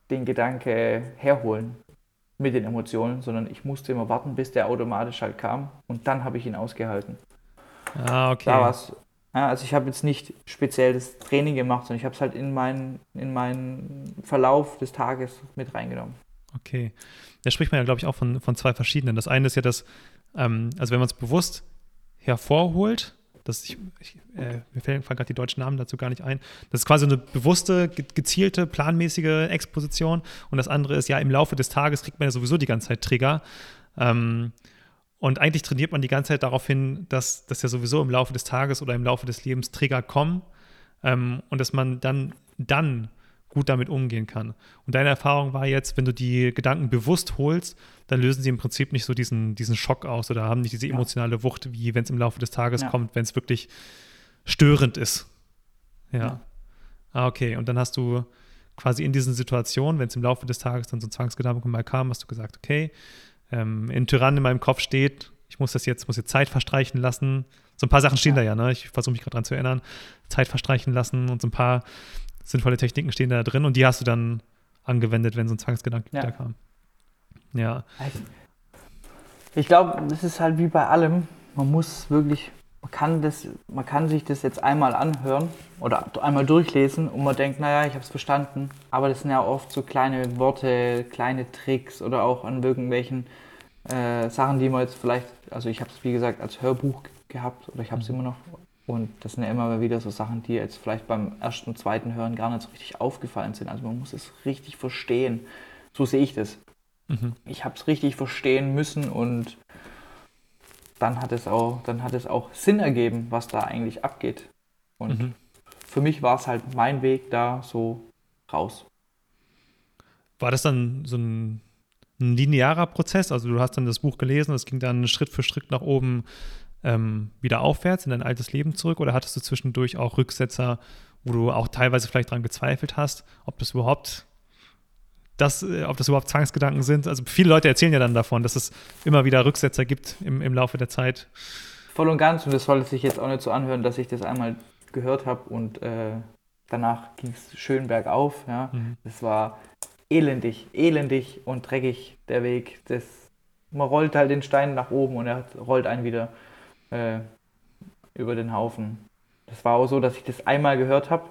den Gedanke herholen mit den Emotionen, sondern ich musste immer warten, bis der automatisch halt kam und dann habe ich ihn ausgehalten. Ah, okay. Da war's, ja, also ich habe jetzt nicht speziell das Training gemacht, sondern ich habe es halt in meinen, in meinen Verlauf des Tages mit reingenommen. Okay. Da spricht man ja, glaube ich, auch von, von zwei verschiedenen. Das eine ist ja das, ähm, also wenn man es bewusst hervorholt, das ich, ich äh, mir fallen gerade die deutschen Namen dazu gar nicht ein. Das ist quasi eine bewusste, gezielte, planmäßige Exposition. Und das andere ist ja, im Laufe des Tages kriegt man ja sowieso die ganze Zeit Trigger. Ähm, und eigentlich trainiert man die ganze Zeit darauf hin, dass, dass ja sowieso im Laufe des Tages oder im Laufe des Lebens Trigger kommen ähm, und dass man dann, dann gut damit umgehen kann. Und deine Erfahrung war jetzt, wenn du die Gedanken bewusst holst, dann lösen sie im Prinzip nicht so diesen, diesen Schock aus oder haben nicht diese emotionale Wucht, wie wenn es im Laufe des Tages ja. kommt, wenn es wirklich störend ist. Ja. ja. Ah, okay. Und dann hast du quasi in diesen Situationen, wenn es im Laufe des Tages dann so ein Zwangsgedanke mal kam, hast du gesagt, okay, ähm, in Tyrann in meinem Kopf steht, ich muss das jetzt, muss jetzt Zeit verstreichen lassen. So ein paar Sachen stehen ja. da ja, ne? Ich versuche mich gerade dran zu erinnern. Zeit verstreichen lassen und so ein paar sinnvolle Techniken stehen da drin und die hast du dann angewendet, wenn so ein Zwangsgedanke ja. kam. Ja. Ich glaube, das ist halt wie bei allem. Man muss wirklich, man kann, das, man kann sich das jetzt einmal anhören oder einmal durchlesen und man denkt, naja, ich habe es verstanden. Aber das sind ja oft so kleine Worte, kleine Tricks oder auch an irgendwelchen äh, Sachen, die man jetzt vielleicht, also ich habe es wie gesagt als Hörbuch gehabt oder ich habe es mhm. immer noch und das sind ja immer wieder so Sachen, die jetzt vielleicht beim ersten, zweiten Hören gar nicht so richtig aufgefallen sind. Also man muss es richtig verstehen. So sehe ich das. Mhm. Ich habe es richtig verstehen müssen und dann hat es auch, dann hat es auch Sinn ergeben, was da eigentlich abgeht. Und mhm. für mich war es halt mein Weg da so raus. War das dann so ein, ein linearer Prozess? Also du hast dann das Buch gelesen, es ging dann Schritt für Schritt nach oben ähm, wieder aufwärts in dein altes Leben zurück oder hattest du zwischendurch auch Rücksetzer, wo du auch teilweise vielleicht daran gezweifelt hast, ob das überhaupt das, äh, ob das überhaupt Zwangsgedanken sind? Also viele Leute erzählen ja dann davon, dass es immer wieder Rücksetzer gibt im, im Laufe der Zeit. Voll und ganz und das sollte sich jetzt auch nicht so anhören, dass ich das einmal gehört habe und äh, danach ging es schön bergauf. Ja. Mhm. Das war elendig, elendig und dreckig der Weg. Das, man rollt halt den Stein nach oben und er rollt einen wieder äh, über den Haufen. Das war auch so, dass ich das einmal gehört habe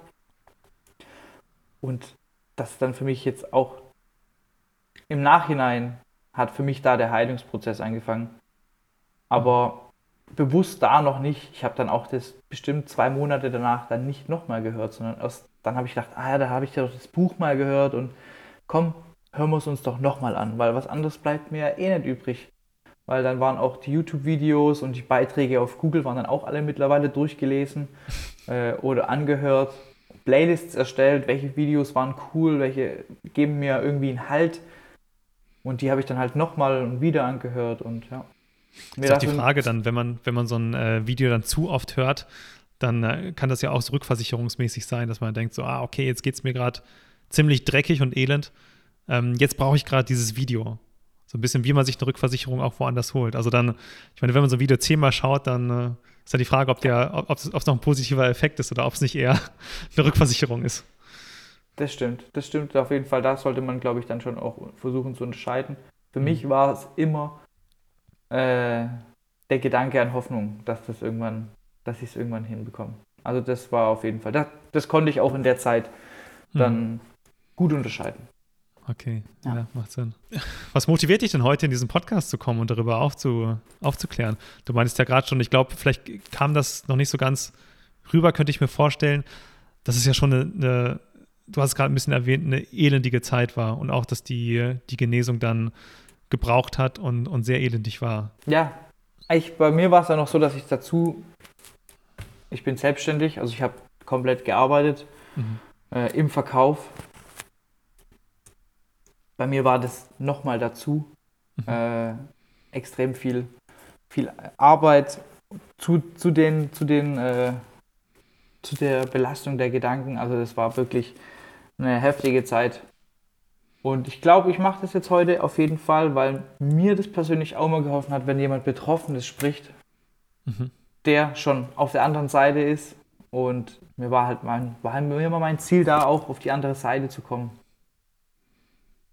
und das dann für mich jetzt auch im Nachhinein hat für mich da der Heilungsprozess angefangen. Aber bewusst da noch nicht. Ich habe dann auch das bestimmt zwei Monate danach dann nicht nochmal gehört, sondern erst dann habe ich gedacht, ah ja, da habe ich ja doch das Buch mal gehört und komm, hören wir es uns doch nochmal an, weil was anderes bleibt mir ja eh nicht übrig weil dann waren auch die YouTube-Videos und die Beiträge auf Google waren dann auch alle mittlerweile durchgelesen (laughs) äh, oder angehört, Playlists erstellt, welche Videos waren cool, welche geben mir irgendwie einen Halt und die habe ich dann halt nochmal und wieder angehört und ja. Mir das ist auch die Frage dann, wenn man, wenn man so ein äh, Video dann zu oft hört, dann äh, kann das ja auch so rückversicherungsmäßig sein, dass man denkt so, ah, okay, jetzt geht es mir gerade ziemlich dreckig und elend. Ähm, jetzt brauche ich gerade dieses Video. So ein bisschen, wie man sich eine Rückversicherung auch woanders holt. Also dann, ich meine, wenn man so ein Video zehnmal schaut, dann äh, ist ja die Frage, ob der, ob es noch ein positiver Effekt ist oder ob es nicht eher (laughs) eine Rückversicherung ist. Das stimmt, das stimmt auf jeden Fall. Da sollte man, glaube ich, dann schon auch versuchen zu unterscheiden. Für mhm. mich war es immer äh, der Gedanke an Hoffnung, dass das irgendwann, dass ich es irgendwann hinbekomme. Also das war auf jeden Fall, das, das konnte ich auch in der Zeit dann hm. gut unterscheiden. Okay, ja. ja. macht Sinn. Was motiviert dich denn heute in diesen Podcast zu kommen und darüber aufzu, aufzuklären? Du meintest ja gerade schon, ich glaube, vielleicht kam das noch nicht so ganz rüber, könnte ich mir vorstellen, dass es ja schon eine, eine du hast gerade ein bisschen erwähnt, eine elendige Zeit war und auch, dass die, die Genesung dann gebraucht hat und, und sehr elendig war. Ja, ich, bei mir war es ja noch so, dass ich dazu, ich bin selbstständig, also ich habe komplett gearbeitet mhm. äh, im Verkauf. Bei mir war das nochmal dazu mhm. äh, extrem viel, viel Arbeit zu, zu den, zu den äh, zu der Belastung der Gedanken. Also das war wirklich eine heftige Zeit. Und ich glaube, ich mache das jetzt heute auf jeden Fall, weil mir das persönlich auch mal geholfen hat, wenn jemand Betroffenes spricht, mhm. der schon auf der anderen Seite ist. Und mir war halt mein, war halt mir immer mein Ziel, da auch auf die andere Seite zu kommen.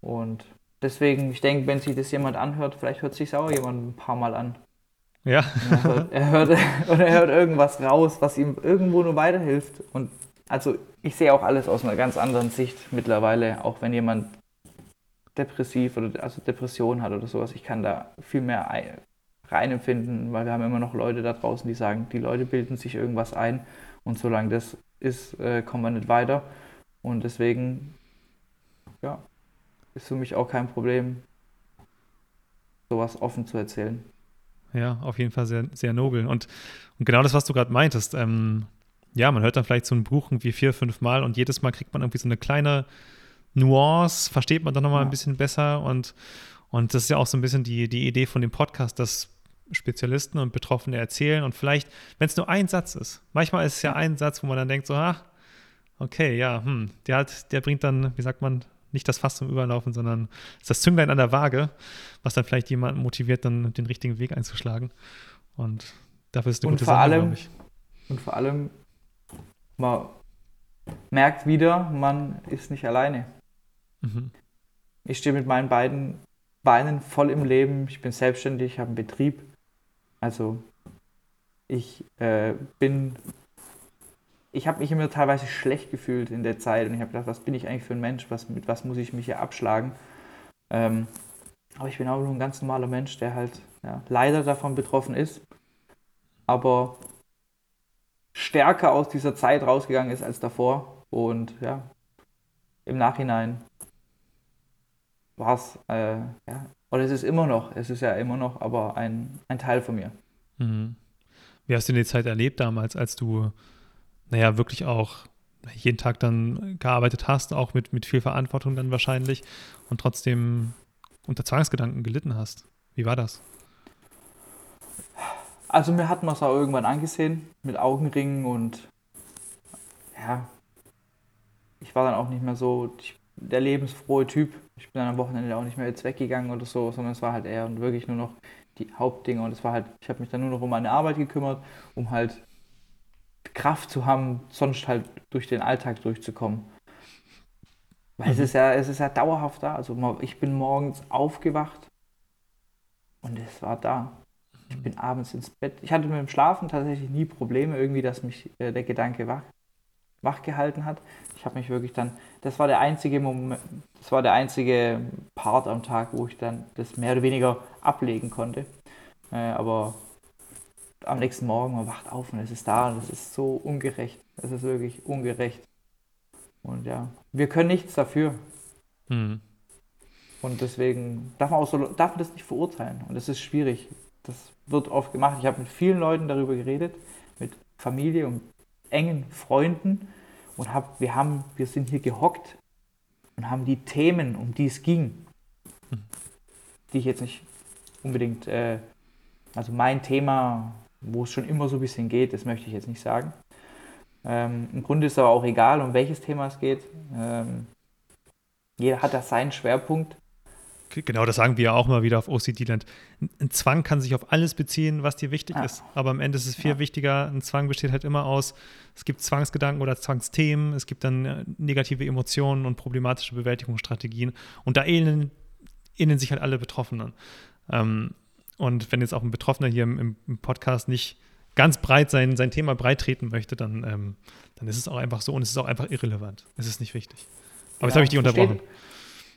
Und deswegen, ich denke, wenn sich das jemand anhört, vielleicht hört sich auch jemand ein paar Mal an. Ja. Er hört, er hört, (laughs) oder er hört irgendwas raus, was ihm irgendwo nur weiterhilft. Und also ich sehe auch alles aus einer ganz anderen Sicht mittlerweile, auch wenn jemand depressiv oder also Depression hat oder sowas. Ich kann da viel mehr reinempfinden, weil wir haben immer noch Leute da draußen, die sagen, die Leute bilden sich irgendwas ein und solange das ist, äh, kommen wir nicht weiter. Und deswegen, ja, ist für mich auch kein Problem, sowas offen zu erzählen. Ja, auf jeden Fall sehr, sehr nobel. Und, und genau das, was du gerade meintest, ähm, ja, man hört dann vielleicht so ein Buch irgendwie vier, fünf Mal und jedes Mal kriegt man irgendwie so eine kleine Nuance, versteht man dann nochmal ja. ein bisschen besser und, und das ist ja auch so ein bisschen die, die Idee von dem Podcast, dass Spezialisten und Betroffene erzählen und vielleicht, wenn es nur ein Satz ist, manchmal ist es ja ein Satz, wo man dann denkt so, ach, okay, ja, hm, der hat, der bringt dann, wie sagt man, nicht das Fass zum Überlaufen, sondern ist das Zünglein an der Waage, was dann vielleicht jemanden motiviert, dann den richtigen Weg einzuschlagen. Und dafür ist eine und gute vor Sache, allem. Und vor allem man merkt wieder, man ist nicht alleine. Mhm. Ich stehe mit meinen beiden Beinen voll im Leben. Ich bin selbstständig, ich habe einen Betrieb. Also ich äh, bin, ich habe mich immer teilweise schlecht gefühlt in der Zeit und ich habe gedacht, was bin ich eigentlich für ein Mensch, was, mit was muss ich mich hier abschlagen. Ähm, aber ich bin auch nur ein ganz normaler Mensch, der halt ja, leider davon betroffen ist. Aber stärker aus dieser Zeit rausgegangen ist als davor. Und ja, im Nachhinein war es, äh, ja, oder es ist immer noch, es ist ja immer noch, aber ein, ein Teil von mir. Mhm. Wie hast du die Zeit erlebt damals, als du, naja, wirklich auch jeden Tag dann gearbeitet hast, auch mit, mit viel Verantwortung dann wahrscheinlich und trotzdem unter Zwangsgedanken gelitten hast? Wie war das? Also mir hat man es auch irgendwann angesehen mit Augenringen und ja, ich war dann auch nicht mehr so ich, der lebensfrohe Typ. Ich bin dann am Wochenende auch nicht mehr jetzt weggegangen oder so, sondern es war halt eher und wirklich nur noch die Hauptdinge und es war halt, ich habe mich dann nur noch um meine Arbeit gekümmert, um halt Kraft zu haben, sonst halt durch den Alltag durchzukommen. Weil mhm. es ist ja, es ist ja dauerhaft da. Also ich bin morgens aufgewacht und es war da. Ich bin abends ins Bett. Ich hatte mit dem Schlafen tatsächlich nie Probleme, irgendwie, dass mich äh, der Gedanke wach, wach gehalten hat. Ich habe mich wirklich dann, das war der einzige Moment, das war der einzige Part am Tag, wo ich dann das mehr oder weniger ablegen konnte. Äh, aber am nächsten Morgen, man wacht auf und es ist da und es ist so ungerecht. Es ist wirklich ungerecht. Und ja, wir können nichts dafür. Mhm. Und deswegen darf man, auch so, darf man das nicht verurteilen. Und es ist schwierig. Das wird oft gemacht. Ich habe mit vielen Leuten darüber geredet, mit Familie und engen Freunden und hab, wir, haben, wir sind hier gehockt und haben die Themen, um die es ging, die ich jetzt nicht unbedingt, äh, also mein Thema, wo es schon immer so ein bisschen geht, das möchte ich jetzt nicht sagen. Ähm, Im Grunde ist es aber auch egal, um welches Thema es geht. Ähm, jeder hat da seinen Schwerpunkt. Genau, das sagen wir ja auch mal wieder auf OCD-Land. Ein Zwang kann sich auf alles beziehen, was dir wichtig ja. ist. Aber am Ende ist es viel ja. wichtiger. Ein Zwang besteht halt immer aus, es gibt Zwangsgedanken oder Zwangsthemen, es gibt dann äh, negative Emotionen und problematische Bewältigungsstrategien. Und da ähneln, ähneln sich halt alle Betroffenen. Ähm, Und wenn jetzt auch ein Betroffener hier im, im Podcast nicht ganz breit sein, sein Thema breit treten möchte, dann, ähm, dann ist es auch einfach so und es ist auch einfach irrelevant. Es ist nicht wichtig. Aber ja, jetzt habe ich die unterbrochen.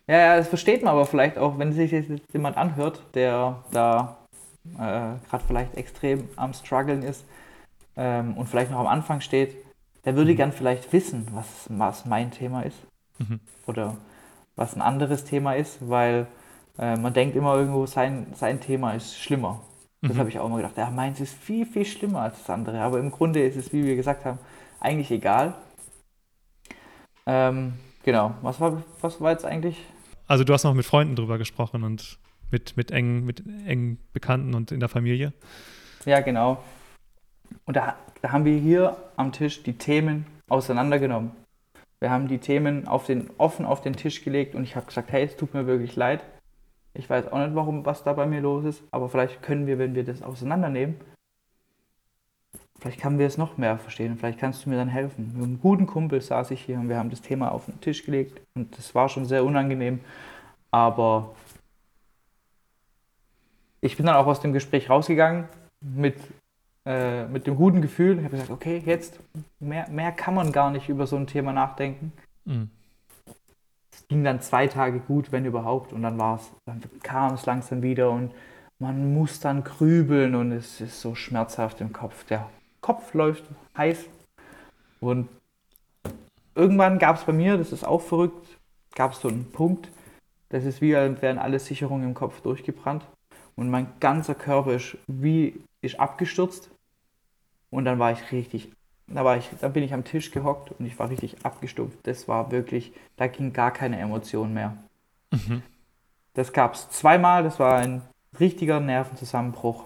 Ja, ja, das versteht man aber vielleicht auch, wenn sich jetzt jemand anhört, der da äh, gerade vielleicht extrem am struggeln ist ähm, und vielleicht noch am Anfang steht, der würde mhm. gern vielleicht wissen, was, was mein Thema ist. Mhm. Oder was ein anderes Thema ist, weil äh, man denkt immer irgendwo, sein, sein Thema ist schlimmer. Das mhm. habe ich auch immer gedacht. Ja, meins ist viel, viel schlimmer als das andere. Aber im Grunde ist es, wie wir gesagt haben, eigentlich egal. Ähm, genau. Was war, was war jetzt eigentlich? Also du hast noch mit Freunden drüber gesprochen und mit, mit, engen, mit engen Bekannten und in der Familie. Ja, genau. Und da, da haben wir hier am Tisch die Themen auseinandergenommen. Wir haben die Themen auf den, offen auf den Tisch gelegt und ich habe gesagt, hey, es tut mir wirklich leid. Ich weiß auch nicht, warum, was da bei mir los ist, aber vielleicht können wir, wenn wir das auseinandernehmen, vielleicht können wir es noch mehr verstehen. Vielleicht kannst du mir dann helfen. Mit einem guten Kumpel saß ich hier und wir haben das Thema auf den Tisch gelegt und das war schon sehr unangenehm, aber ich bin dann auch aus dem Gespräch rausgegangen mit, äh, mit dem guten Gefühl. Ich habe gesagt, okay, jetzt mehr, mehr kann man gar nicht über so ein Thema nachdenken. Mhm ging dann zwei Tage gut, wenn überhaupt. Und dann war es, dann kam es langsam wieder und man muss dann grübeln und es ist so schmerzhaft im Kopf. Der Kopf läuft heiß. Und irgendwann gab es bei mir, das ist auch verrückt, gab es so einen Punkt, das ist wie, als wären alle Sicherungen im Kopf durchgebrannt. Und mein ganzer Körper ist wie ist abgestürzt. Und dann war ich richtig da, war ich, da bin ich am Tisch gehockt und ich war richtig abgestumpft. Das war wirklich, da ging gar keine Emotion mehr. Mhm. Das gab es zweimal, das war ein richtiger Nervenzusammenbruch.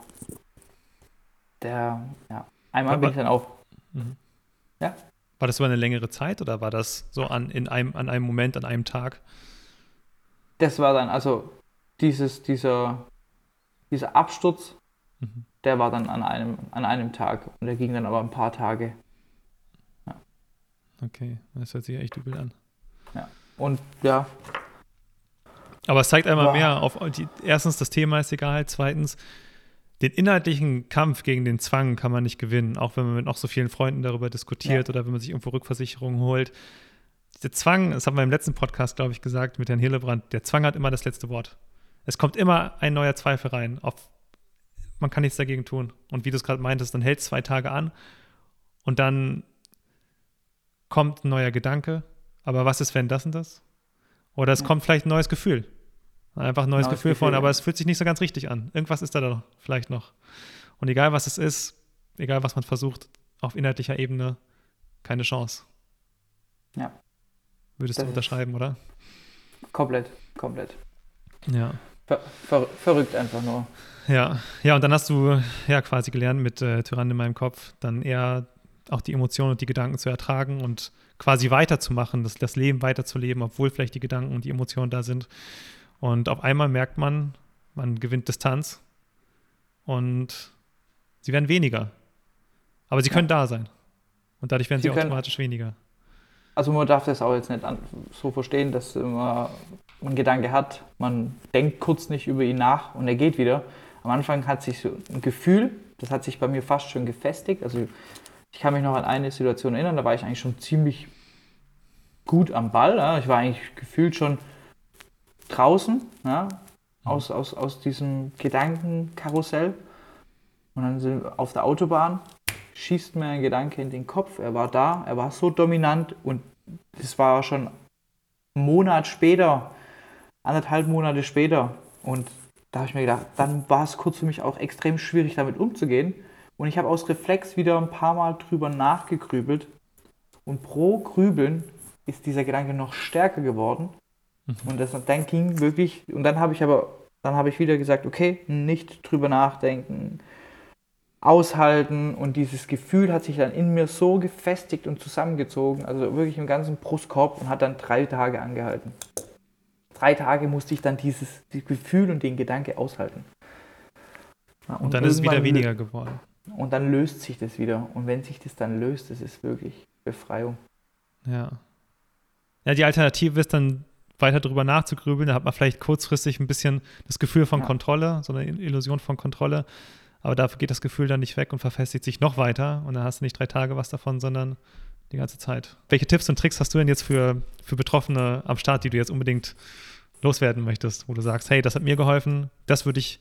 Der, ja, einmal war, bin ich dann auch. Mhm. Ja? War das über eine längere Zeit oder war das so an, in einem, an einem Moment, an einem Tag? Das war dann, also dieses, dieser, dieser Absturz, mhm. der war dann an einem, an einem Tag und der ging dann aber ein paar Tage. Okay, das hört sich echt übel an. Ja, und ja. Aber es zeigt einmal mehr auf, die, erstens, das Thema ist egal, zweitens, den inhaltlichen Kampf gegen den Zwang kann man nicht gewinnen, auch wenn man mit noch so vielen Freunden darüber diskutiert ja. oder wenn man sich irgendwo Rückversicherungen holt. Der Zwang, das haben wir im letzten Podcast, glaube ich, gesagt mit Herrn Hillebrand, der Zwang hat immer das letzte Wort. Es kommt immer ein neuer Zweifel rein. Auf, man kann nichts dagegen tun. Und wie du es gerade meintest, dann hält es zwei Tage an und dann kommt ein neuer Gedanke, aber was ist, wenn das und das? Oder es ja. kommt vielleicht ein neues Gefühl. Einfach ein neues genau, Gefühl, Gefühl von, aber es fühlt sich nicht so ganz richtig an. Irgendwas ist da doch vielleicht noch. Und egal was es ist, egal was man versucht, auf inhaltlicher Ebene, keine Chance. Ja. Würdest das du unterschreiben, oder? Komplett, komplett. Ja. Ver ver verrückt einfach nur. Ja, ja, und dann hast du ja quasi gelernt mit äh, Tyrann in meinem Kopf, dann eher auch die Emotionen und die Gedanken zu ertragen und quasi weiterzumachen, das, das Leben weiterzuleben, obwohl vielleicht die Gedanken und die Emotionen da sind. Und auf einmal merkt man, man gewinnt Distanz und sie werden weniger. Aber sie können ja. da sein. Und dadurch werden sie, sie automatisch können, weniger. Also man darf das auch jetzt nicht so verstehen, dass man einen Gedanke hat, man denkt kurz nicht über ihn nach und er geht wieder. Am Anfang hat sich so ein Gefühl, das hat sich bei mir fast schon gefestigt. Also ich kann mich noch an eine Situation erinnern, da war ich eigentlich schon ziemlich gut am Ball. Ich war eigentlich gefühlt schon draußen ja, aus, aus, aus diesem Gedankenkarussell. Und dann sind wir auf der Autobahn, schießt mir ein Gedanke in den Kopf. Er war da, er war so dominant und das war schon einen Monat später, anderthalb Monate später. Und da habe ich mir gedacht, dann war es kurz für mich auch extrem schwierig, damit umzugehen. Und ich habe aus Reflex wieder ein paar Mal drüber nachgegrübelt. Und pro Grübeln ist dieser Gedanke noch stärker geworden. Mhm. Und das, dann ging wirklich, und dann habe ich aber, dann habe ich wieder gesagt, okay, nicht drüber nachdenken, aushalten. Und dieses Gefühl hat sich dann in mir so gefestigt und zusammengezogen, also wirklich im ganzen Brustkorb und hat dann drei Tage angehalten. Drei Tage musste ich dann dieses, dieses Gefühl und den Gedanke aushalten. Ja, und, und, dann ist es wieder weniger geworden. Und dann löst sich das wieder. Und wenn sich das dann löst, das ist wirklich Befreiung. Ja. Ja, die Alternative ist dann weiter drüber nachzugrübeln. Da hat man vielleicht kurzfristig ein bisschen das Gefühl von ja. Kontrolle, so eine Illusion von Kontrolle. Aber dafür geht das Gefühl dann nicht weg und verfestigt sich noch weiter. Und dann hast du nicht drei Tage was davon, sondern die ganze Zeit. Welche Tipps und Tricks hast du denn jetzt für, für Betroffene am Start, die du jetzt unbedingt loswerden möchtest, wo du sagst, hey, das hat mir geholfen, das würde ich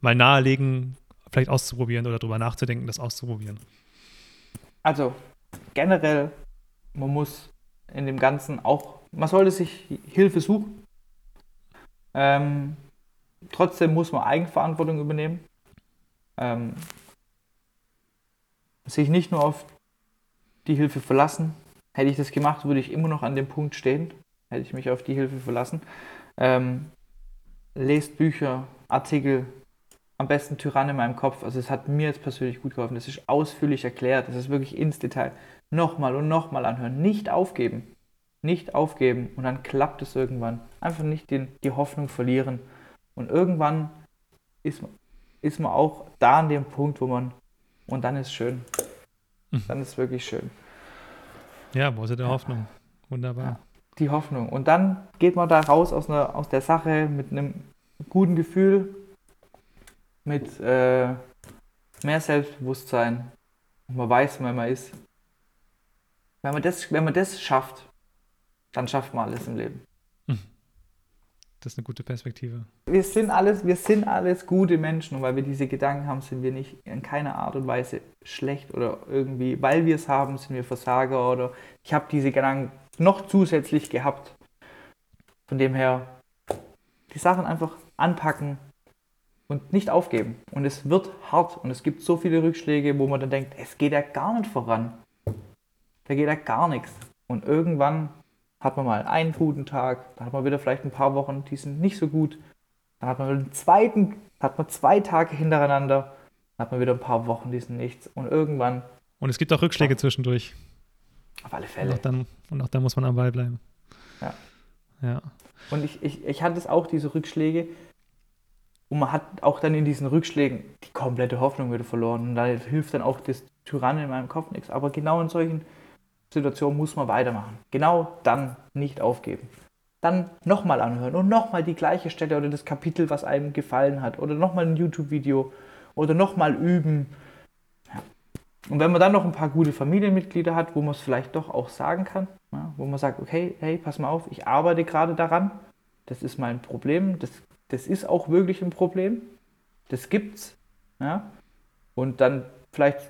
mal nahelegen, vielleicht auszuprobieren oder darüber nachzudenken, das auszuprobieren? Also generell, man muss in dem Ganzen auch, man sollte sich Hilfe suchen. Ähm, trotzdem muss man Eigenverantwortung übernehmen. Ähm, sich nicht nur auf die Hilfe verlassen. Hätte ich das gemacht, würde ich immer noch an dem Punkt stehen. Hätte ich mich auf die Hilfe verlassen. Ähm, lest Bücher, Artikel, am besten Tyrann in meinem Kopf. Also es hat mir jetzt persönlich gut geholfen. Das ist ausführlich erklärt. Das ist wirklich ins Detail. Nochmal und nochmal anhören. Nicht aufgeben. Nicht aufgeben. Und dann klappt es irgendwann. Einfach nicht den, die Hoffnung verlieren. Und irgendwann ist, ist man auch da an dem Punkt, wo man. Und dann ist schön. Mhm. Dann ist wirklich schön. Ja, wo ist der ja. Hoffnung? Wunderbar. Ja, die Hoffnung. Und dann geht man da raus aus, einer, aus der Sache mit einem guten Gefühl, mit äh, mehr Selbstbewusstsein. Und man weiß, wer man ist. Wenn man, das, wenn man das schafft, dann schafft man alles im Leben. Das ist eine gute Perspektive. Wir sind alles, wir sind alles gute Menschen und weil wir diese Gedanken haben, sind wir nicht in keiner Art und Weise schlecht oder irgendwie, weil wir es haben, sind wir Versager oder ich habe diese Gedanken noch zusätzlich gehabt. Von dem her die Sachen einfach anpacken und nicht aufgeben. Und es wird hart und es gibt so viele Rückschläge, wo man dann denkt, es geht ja gar nicht voran. Da geht ja gar nichts. Und irgendwann hat man mal einen guten Tag, dann hat man wieder vielleicht ein paar Wochen, die sind nicht so gut. Dann hat man einen zweiten, hat man zwei Tage hintereinander, dann hat man wieder ein paar Wochen, die sind nichts. Und irgendwann. Und es gibt auch Rückschläge ja. zwischendurch. Auf alle Fälle. Und auch, dann, und auch dann muss man am Ball bleiben. Ja. Ja. Und ich, ich, ich hatte es auch, diese Rückschläge. Und man hat auch dann in diesen Rückschlägen die komplette Hoffnung wieder verloren. Und da hilft dann auch das Tyrann in meinem Kopf nichts. Aber genau in solchen Situation muss man weitermachen. Genau dann nicht aufgeben. Dann nochmal anhören und nochmal die gleiche Stelle oder das Kapitel, was einem gefallen hat. Oder nochmal ein YouTube-Video oder nochmal üben. Ja. Und wenn man dann noch ein paar gute Familienmitglieder hat, wo man es vielleicht doch auch sagen kann, ja, wo man sagt, okay, hey, pass mal auf, ich arbeite gerade daran, das ist mein Problem, das, das ist auch wirklich ein Problem, das gibt's. Ja? Und dann vielleicht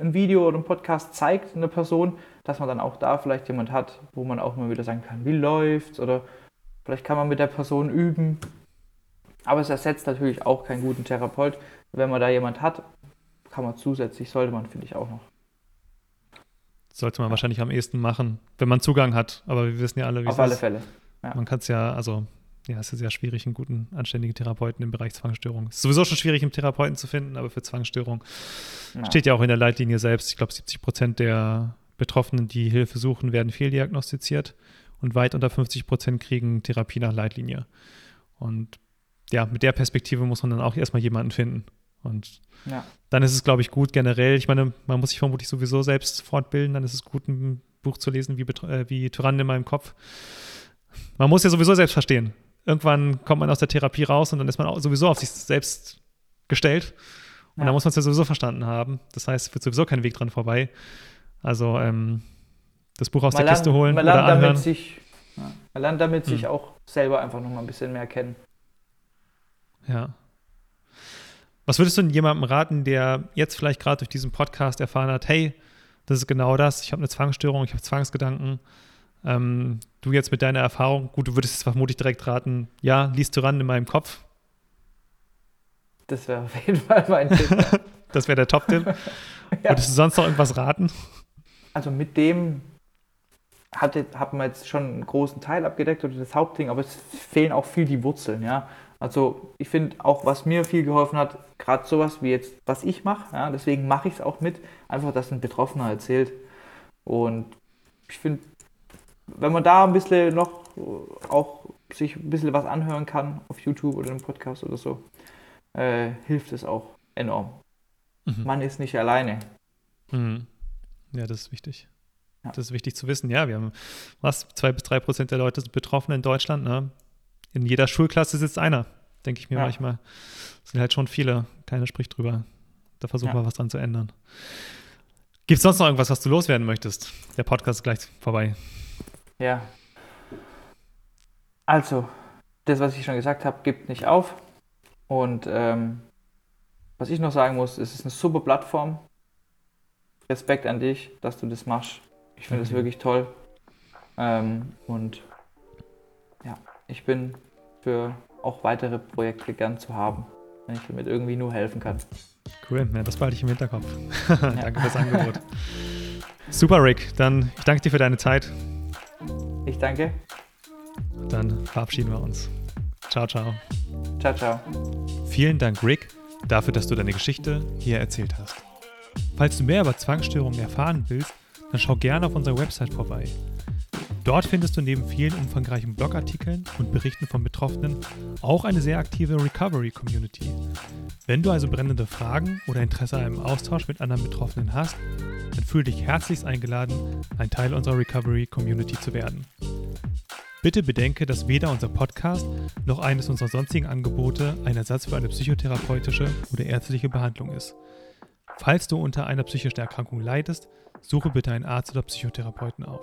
ein Video oder ein Podcast zeigt einer Person, dass man dann auch da vielleicht jemand hat, wo man auch mal wieder sagen kann, wie läuft's oder vielleicht kann man mit der Person üben. Aber es ersetzt natürlich auch keinen guten Therapeut. Wenn man da jemand hat, kann man zusätzlich, sollte man, finde ich, auch noch. Sollte man wahrscheinlich am ehesten machen, wenn man Zugang hat. Aber wir wissen ja alle, wie Auf es alle Fälle. Ja. Man kann es ja, also ja, es ist sehr schwierig, einen guten, anständigen Therapeuten im Bereich Zwangsstörung. Es ist sowieso schon schwierig, einen Therapeuten zu finden, aber für Zwangsstörung ja. steht ja auch in der Leitlinie selbst. Ich glaube, 70 Prozent der Betroffenen, die Hilfe suchen, werden fehldiagnostiziert und weit unter 50 Prozent kriegen Therapie nach Leitlinie. Und ja, mit der Perspektive muss man dann auch erstmal jemanden finden. Und ja. dann ist es, glaube ich, gut generell. Ich meine, man muss sich vermutlich sowieso selbst fortbilden. Dann ist es gut, ein Buch zu lesen wie, äh, wie Tyrannen in meinem Kopf. Man muss ja sowieso selbst verstehen irgendwann kommt man aus der Therapie raus und dann ist man sowieso auf sich selbst gestellt. Und ja. dann muss man es ja sowieso verstanden haben. Das heißt, es wird sowieso kein Weg dran vorbei. Also ähm, das Buch aus man der Kiste holen man lernt oder damit sich, ja, Man lernt damit hm. sich auch selber einfach noch mal ein bisschen mehr kennen. Ja. Was würdest du denn jemandem raten, der jetzt vielleicht gerade durch diesen Podcast erfahren hat, hey, das ist genau das, ich habe eine Zwangsstörung, ich habe Zwangsgedanken, ähm, du jetzt mit deiner Erfahrung, gut, du würdest es vermutlich direkt raten, ja, liest du ran in meinem Kopf. Das wäre auf jeden Fall mein Tipp. (laughs) das wäre der Top-Tipp. (laughs) ja. Würdest du sonst noch irgendwas raten? Also mit dem hatte, hat man jetzt schon einen großen Teil abgedeckt oder das Hauptding, aber es fehlen auch viel die Wurzeln, ja. Also ich finde auch, was mir viel geholfen hat, gerade sowas wie jetzt, was ich mache, ja, deswegen mache ich es auch mit, einfach, dass ein Betroffener erzählt. Und ich finde, wenn man da ein bisschen noch auch sich ein bisschen was anhören kann auf YouTube oder im Podcast oder so, äh, hilft es auch enorm. Mhm. Man ist nicht alleine. Mhm. Ja, das ist wichtig. Ja. Das ist wichtig zu wissen. Ja, wir haben was, zwei bis drei Prozent der Leute sind betroffen in Deutschland. Ne? In jeder Schulklasse sitzt einer, denke ich mir ja. manchmal. Das sind halt schon viele. Keiner spricht drüber. Da versuchen wir was dran zu ändern. Gibt es sonst noch irgendwas, was du loswerden möchtest? Der Podcast ist gleich vorbei. Ja. Also, das, was ich schon gesagt habe, gibt nicht auf. Und ähm, was ich noch sagen muss, es ist eine super Plattform. Respekt an dich, dass du das machst. Ich finde es mhm. wirklich toll. Ähm, und ja, ich bin für auch weitere Projekte gern zu haben, wenn ich damit irgendwie nur helfen kann. Cool, ja, das behalte ich im Hinterkopf. (laughs) danke fürs Angebot. Super, Rick. Dann ich danke dir für deine Zeit. Ich danke. Dann verabschieden wir uns. Ciao, ciao. Ciao, ciao. Vielen Dank, Rick, dafür, dass du deine Geschichte hier erzählt hast. Falls du mehr über Zwangsstörungen erfahren willst, dann schau gerne auf unserer Website vorbei. Dort findest du neben vielen umfangreichen Blogartikeln und Berichten von Betroffenen auch eine sehr aktive Recovery-Community. Wenn du also brennende Fragen oder Interesse an einem Austausch mit anderen Betroffenen hast, dann fühle dich herzlichst eingeladen, ein Teil unserer Recovery-Community zu werden. Bitte bedenke, dass weder unser Podcast noch eines unserer sonstigen Angebote ein Ersatz für eine psychotherapeutische oder ärztliche Behandlung ist. Falls du unter einer psychischen Erkrankung leidest, suche bitte einen Arzt oder Psychotherapeuten auf.